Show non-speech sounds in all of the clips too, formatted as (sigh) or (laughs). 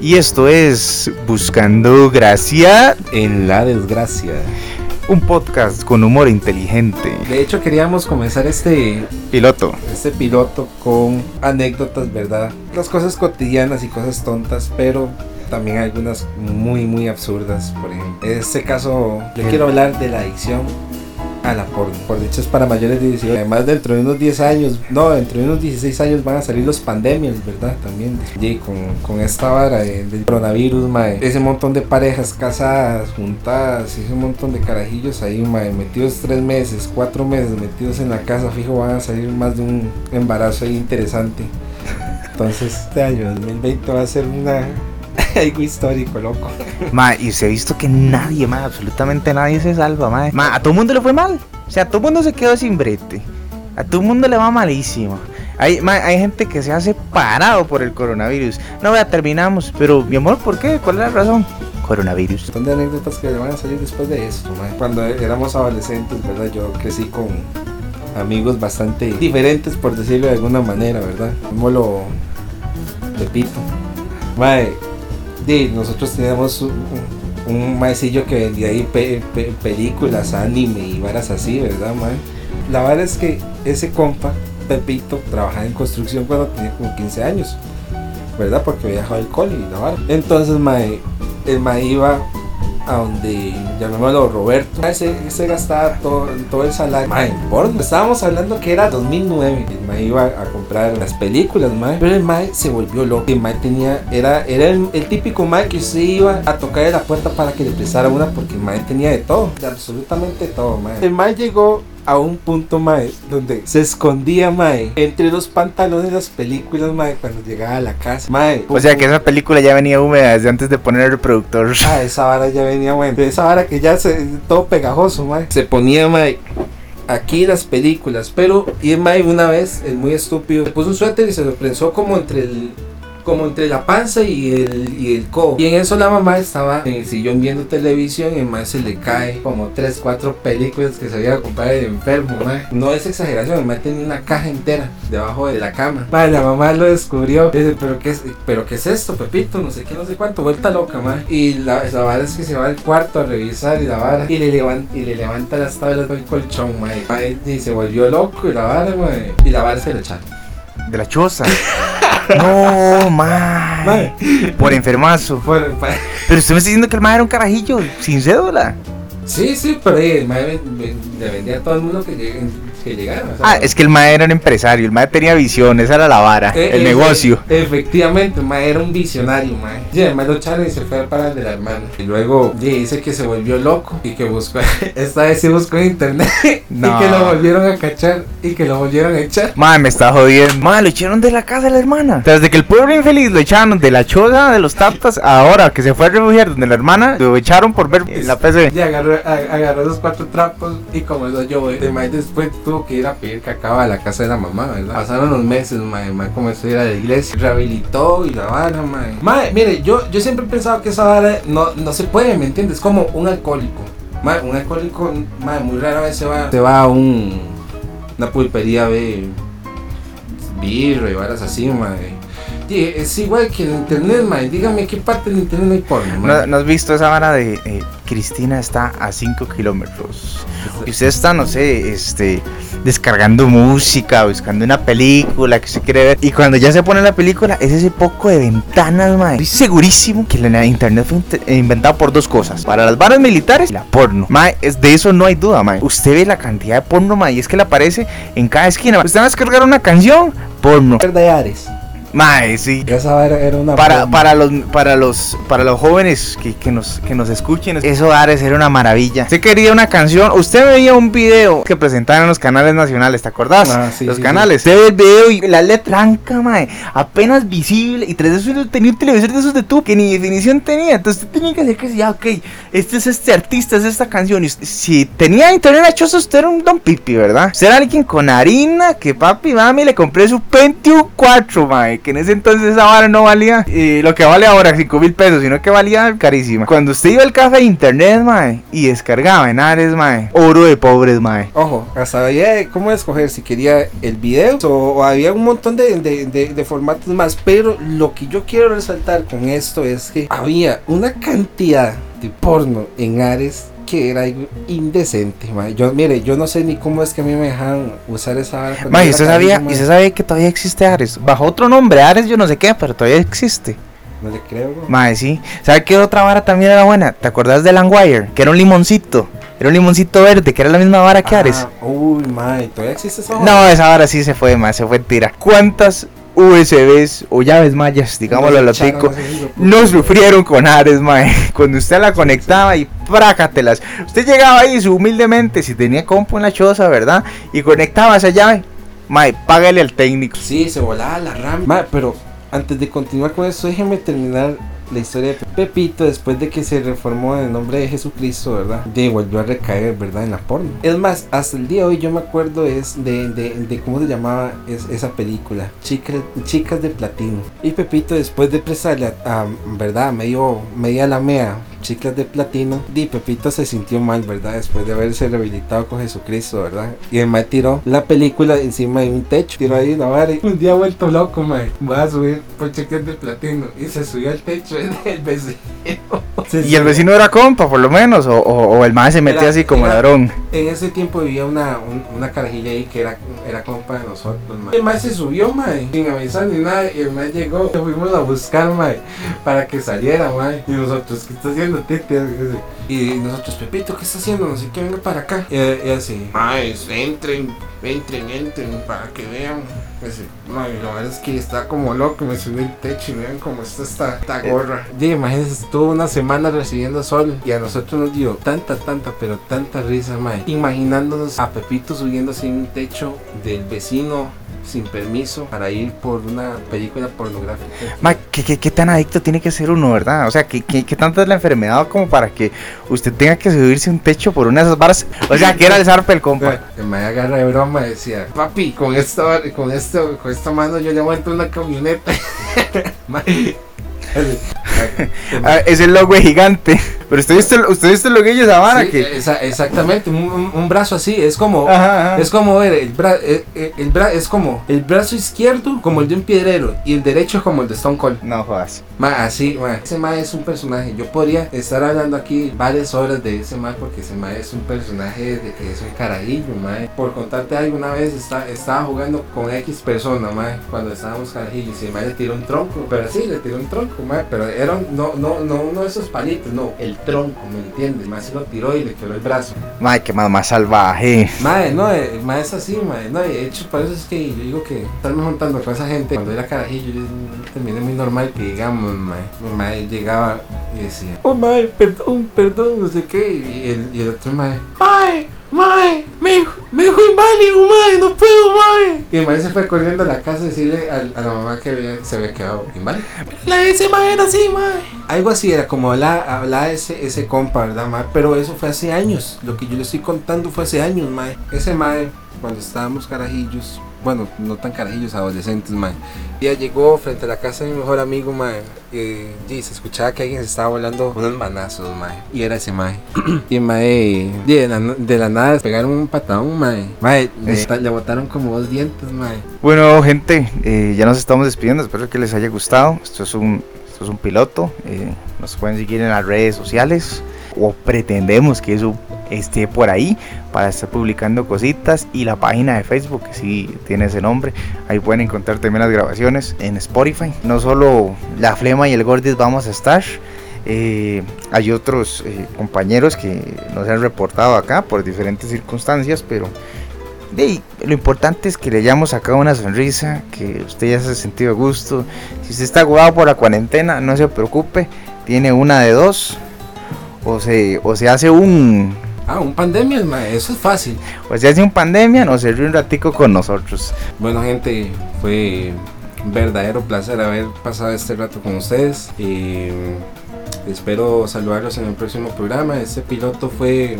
Y esto es Buscando Gracia, En la desgracia. un podcast con humor inteligente. De hecho, queríamos comenzar este, Piloto. este piloto con anécdotas, ¿verdad? Las cosas cotidianas y cosas tontas, pero también algunas muy, muy absurdas. Por ejemplo, en este caso, yo quiero hablar de la adicción a la porno. Por dicho, es para mayores de 18. Además, dentro de unos 10 años, no, dentro de unos 16 años van a salir los pandemias, ¿verdad? También. Y con, con esta vara de- del coronavirus, mae. Ese montón de parejas casadas, juntadas, ese montón de carajillos ahí, mae, metidos 3 meses, 4 meses metidos en la casa, fijo, van a salir más de un embarazo ahí interesante. Entonces, este año 2020 va a ser una. (laughs) algo histórico, loco. (laughs) Ma, y se ha visto que nadie, ma, absolutamente nadie se salva, ma. Ma, a todo mundo le fue mal. O sea, a todo mundo se quedó sin brete. A todo mundo le va malísimo. Hay, ma, hay gente que se ha separado por el coronavirus. No, vea, terminamos. Pero, mi amor, ¿por qué? ¿Cuál es la razón? Coronavirus. montón de anécdotas que van a salir después de esto, mae. Cuando éramos adolescentes, ¿verdad? Yo crecí con amigos bastante diferentes, por decirlo de alguna manera, ¿verdad? Llamémoslo Pepito. Mae, di, nosotros teníamos un, un maecillo que vendía ahí pe- pe- películas, anime y varas así, ¿verdad, mae? La verdad es que ese compa, Pepito, trabajaba en construcción cuando tenía como 15 años, ¿verdad? Porque dejado el cole y la vara. Entonces, mae, el mae iba a donde, llamémoslo Roberto, mae, se, se gastaba todo, todo el salario mae. Estábamos hablando que era 2009. El iba a comprar las películas, mae. Pero el mae se volvió loco. El mae tenía, era, era el, el típico mae que se iba a tocar la puerta para que le prestara una porque el tenía de todo, de absolutamente todo, mae. El mae llegó a un punto, mae, donde se escondía, mae, entre los pantalones de las películas, mae, cuando llegaba a la casa, mae. O sea, que esa película ya venía húmeda desde antes de poner el reproductor. Ah, esa vara ya venía bueno. Esa vara que ya se todo pegajoso, mae. Se ponía, mae, aquí las películas. Pero, y el una vez, el muy estúpido, se puso un suéter y se lo prensó como entre el. Como entre la panza y el, y el codo. Y en eso la mamá estaba en el sillón viendo televisión y el mae se le cae como 3, 4 películas que se había comprado el enfermo, mae. No es exageración, el tenía una caja entera debajo de la cama. Mae, la mamá lo descubrió. Dice, pero qué es, pero qué es esto, Pepito, no sé qué, no sé cuánto, vuelta loca, mae. Y la, la vara es que se va al cuarto a revisar y la vara y le levanta, y le levanta las tablas del colchón. Mae, Y se volvió loco y la vara, mae. Y la vara se le echaron. De la (laughs) choza. No, (laughs) ma. Mae. Por enfermazo. Pero usted me está diciendo que el ma era un carajillo sin cédula. Sí, sí, pero eh, el ve- le vendía a todo el mundo que, llegue- que sea, Ah, es que el ma era un empresario. El ma tenía visión. Esa era la vara. Eh, el eh, negocio. eh, efectivamente, mae era un visionario, mae. Y además lo echaron y se fue para el de la hermana. Y luego yeah, dice que se volvió loco y que buscó, (laughs) esta vez sí buscó en internet No. (laughs) y que lo volvieron a cachar y que lo volvieron a echar. Ma, me está jodiendo. Ma, lo echaron de la casa de la hermana. Desde que el pueblo infeliz lo echaron de la choza de los taptas, ahora que se fue a refugiar donde la hermana, lo echaron por ver la PC. Y agarró, a- agarró los cuatro trapos y como eso yo, de mae después tuvo que ir a pedir cacao a la casa de la mamá, ¿verdad? Pasaron los meses, mae, mae comenzó a ir a la iglesia, rehabilitó y la vara, mae. Mae, mire, yo, yo siempre he pensado que esa vara no, no se puede, ¿me entiendes? Como un alcohólico. Mae, un alcohólico, mae, muy rara vez se va, se va a un, una pulpería de birro y varas así, mae. Es igual que el internet, mae. Dígame qué parte del internet no hay porno, mae. ¿No, no has visto esa vara de eh, Cristina está a 5 kilómetros? Y usted está, no sé, este, descargando música, buscando una película que usted quiere ver. Y cuando ya se pone la película, es ese poco de ventanas, mae. Estoy segurísimo que la internet fue int- inventado por dos cosas: para las varas militares y la porno. Mae, es, de eso no hay duda, mae. Usted ve la cantidad de porno, mae, y es que le aparece en cada esquina. Usted va a descargar una canción, porno. de Ares. Mae, sí. Esa era, era una Para, broma. para los para los para los jóvenes que, que nos que nos escuchen eso ha de ser una maravilla. Usted quería una canción. Usted veía un video que presentaban en los canales nacionales te acordás Ah, sí, los sí, canales. usted ve el video y la letra blanca mae, apenas visible. Y tras eso tenía un televisor de esos de tú que ni definición tenía. Entonces usted tenía que decir que sí, ya ok este es este artista es esta canción. Y usted- si tenía internet achoso usted era un don pipi verdad usted era alguien con harina que papi mami le compré su Pentium 4 mae que en ese entonces esa vara no valía eh, lo que vale ahora, 5 mil pesos, sino que valía carísima. Cuando usted iba al café de internet, mae, y descargaba en Ares, mae, oro de pobres, mae. Ojo, hasta había cómo escoger si quería el video o, había un montón de, de- de- de formatos más. Pero lo que yo quiero resaltar con esto es que había una cantidad de porno en Ares que era indecente. Yo, mire, yo no sé ni cómo es que a mí me dejaban usar esa vara. yo ¿y usted sabía, y usted sabía que todavía existe Ares? Bajo otro nombre, Ares yo no sé qué, pero todavía existe. No le creo, bro. Mae, sí. ¿Sabe qué otra vara también era buena? ¿Te acordás de Langwire? Que era un limoncito. Era un limoncito verde, que era la misma vara que Ares. Ah, uy, mae, todavía existe esa vara? No, esa vara sí se fue, mae, se fue tira. ¿Cuántas USBs o llaves mayas, digámoslo a lo tico, no sufrieron con Ares, mae? (laughs) Cuando usted la conectaba y prácatelas. Usted llegaba ahí humildemente, si tenía compu en la choza, ¿verdad? Y conectaba esa llave, mae, págale al técnico. Sí, se volaba la RAM. Ma, pero antes de continuar con eso, déjeme terminar la historia de Pepito después de que se reformó en el nombre de Jesucristo, ¿verdad? De volvió a recaer, ¿verdad? En la porno. Es más, hasta el día de hoy yo me acuerdo es de, de, de cómo se llamaba es- esa película, Chicas, Chicas de Platino. Y Pepito después de prestarle a, a, ¿verdad? Medio, media lamea, Chicas de Platino, y Pepito se sintió mal, ¿verdad? Después de haberse rehabilitado con Jesucristo, ¿verdad? Y el mae tiró la película encima de un techo, tiró ahí la vara y un día vuelto loco, mae. Voy a subir por Chicas de Platino y se subió al techo (laughs) del vecino. Se Y el vecino era compa, por lo menos, o, o- o el mae se metía Era- así como era- ladrón. En ese tiempo vivía una, un- una carajilla ahí que era, era compa de nosotros, mae. El mae se subió, mae, sin avisar ni nada. Y el mae llegó, fuimos a buscar, mae, para que saliera, mae. Y nosotros, ¿qué está haciendo, Titi? Y nosotros, Pepito, ¿qué está haciendo? No sé qué, venga para acá. Y, y así, mae, entren, entren, entren, para que vean. Y así, mae, la verdad es que está como loco, me subí el techo y vean cómo está esta, esta gorra. Y imagínense, estuvo una semana recibiendo sol y a nosotros nos dio tanta, tanta, pero tanta risa, mae. Imaginándonos a Pepito subiéndose en un techo del vecino sin permiso para ir por una película pornográfica. Ma, ¿qué, qué, qué tan adicto tiene que ser uno, verdad? O sea, ¿qué, qué, qué tanta es la enfermedad como para que usted tenga que subirse un techo por una de esas varas? O sea, que era el zarpe el compa. (laughs) Mae agarra de broma decía, papi, con esta, con esto, con esta mano yo le una camioneta. (laughs) Mae, (laughs) Ah, es el logo gigante. Pero usted viste, usted viste el loguillo de esa vara Sí, que. esa- exactamente, un, un- brazo así, es como, Ajá, ajá. es como ver, el, bra, eh, eh, el bra, es como el brazo izquierdo como el de un piedrero y el derecho como el de Stone Cold. No jodas. Ma, así, ma, ese ma es un personaje. Yo podría estar hablando aquí varias horas de ese ma porque ese ma es un personaje de que es un carajillo, ma. Por contarte algo, una vez está, estaba jugando con X persona, ma, cuando estábamos carajillos y el ma le tiró un tronco, pero sí, le tiró un tronco, ma, pero era no, no, no uno de esos palitos, no, el tronco, ¿me entiendes? Ma se lo tiró y le quebró el brazo. Ma, qué más, más salvaje. Madre, no, el mae es así, madre, no, y de hecho, por eso es que yo digo que estarme juntando con esa gente, cuando era carajillo, yo terminé muy normal que digamos, mae, mi mae llegaba y decía, oh mae, perdón, perdón, no sé qué, y el, y el otro mae, mae, mae, me, me dijo inválido, mae, no puedo, mae. Y el mae se fue corriendo a la casa a decirle a, la mamá que había- se había quedado inválido. La ese mae era así, mae. Algo así era como hablaba, hablaba ese, ese compa, ¿verdad, mae? Pero eso fue hace años. Lo que yo le estoy contando fue hace años, mae. Ese mae, cuando estábamos carajillos, bueno, no tan carajillos, adolescentes, mae. Ya llegó frente a la casa de mi mejor amigo, mae. Y, y se escuchaba que alguien se estaba volando unos manazos, mae. Y era ese mae. (clears throat) y mae, de la, de la nada, pegaron un patadón, mae. Mae, le, le botaron como dos dientes, mae. Bueno, gente, eh, ya nos estamos despidiendo. Espero que les haya gustado. Esto es un, esto es un piloto. eh, nos pueden seguir en las redes sociales. O pretendemos que eso esté por ahí para estar publicando cositas. Y la página de Facebook, que sí tiene ese nombre. Ahí pueden encontrar también las grabaciones en Spotify. No solo la Flema y el Gordis vamos a estar. eh, hay otros eh, compañeros que nos han reportado acá por diferentes circunstancias, pero lo importante es que le hayamos sacado una sonrisa, que usted ya se ha sentido a gusto. Si usted está agudado por la cuarentena, no se preocupe, tiene una de dos. O se, o se hace un Ah, un pandemia, eso es fácil. o se hace un pandemia, se ríe un ratico con nosotros. Bueno, gente, fue un verdadero placer haber pasado este rato con ustedes. Y espero saludarlos en el próximo programa. Este piloto fue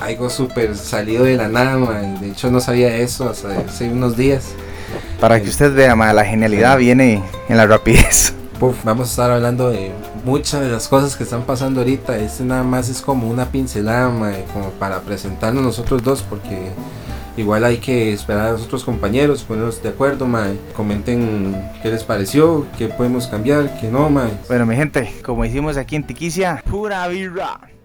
algo súper salido de la nada. De hecho, no sabía eso hasta hace unos días. Para que usted vea, ma, la genialidad viene en la rapidez. Vamos a estar hablando de muchas de las cosas que están pasando ahorita. Este nada más es como una pincelada, mae, como para presentarnos nosotros dos, porque igual hay que esperar a los otros compañeros, ponernos de acuerdo, mae. Comenten qué les pareció, qué podemos cambiar, qué no, mae. Bueno, mi gente, como hicimos aquí en Tiquicia, pura birra.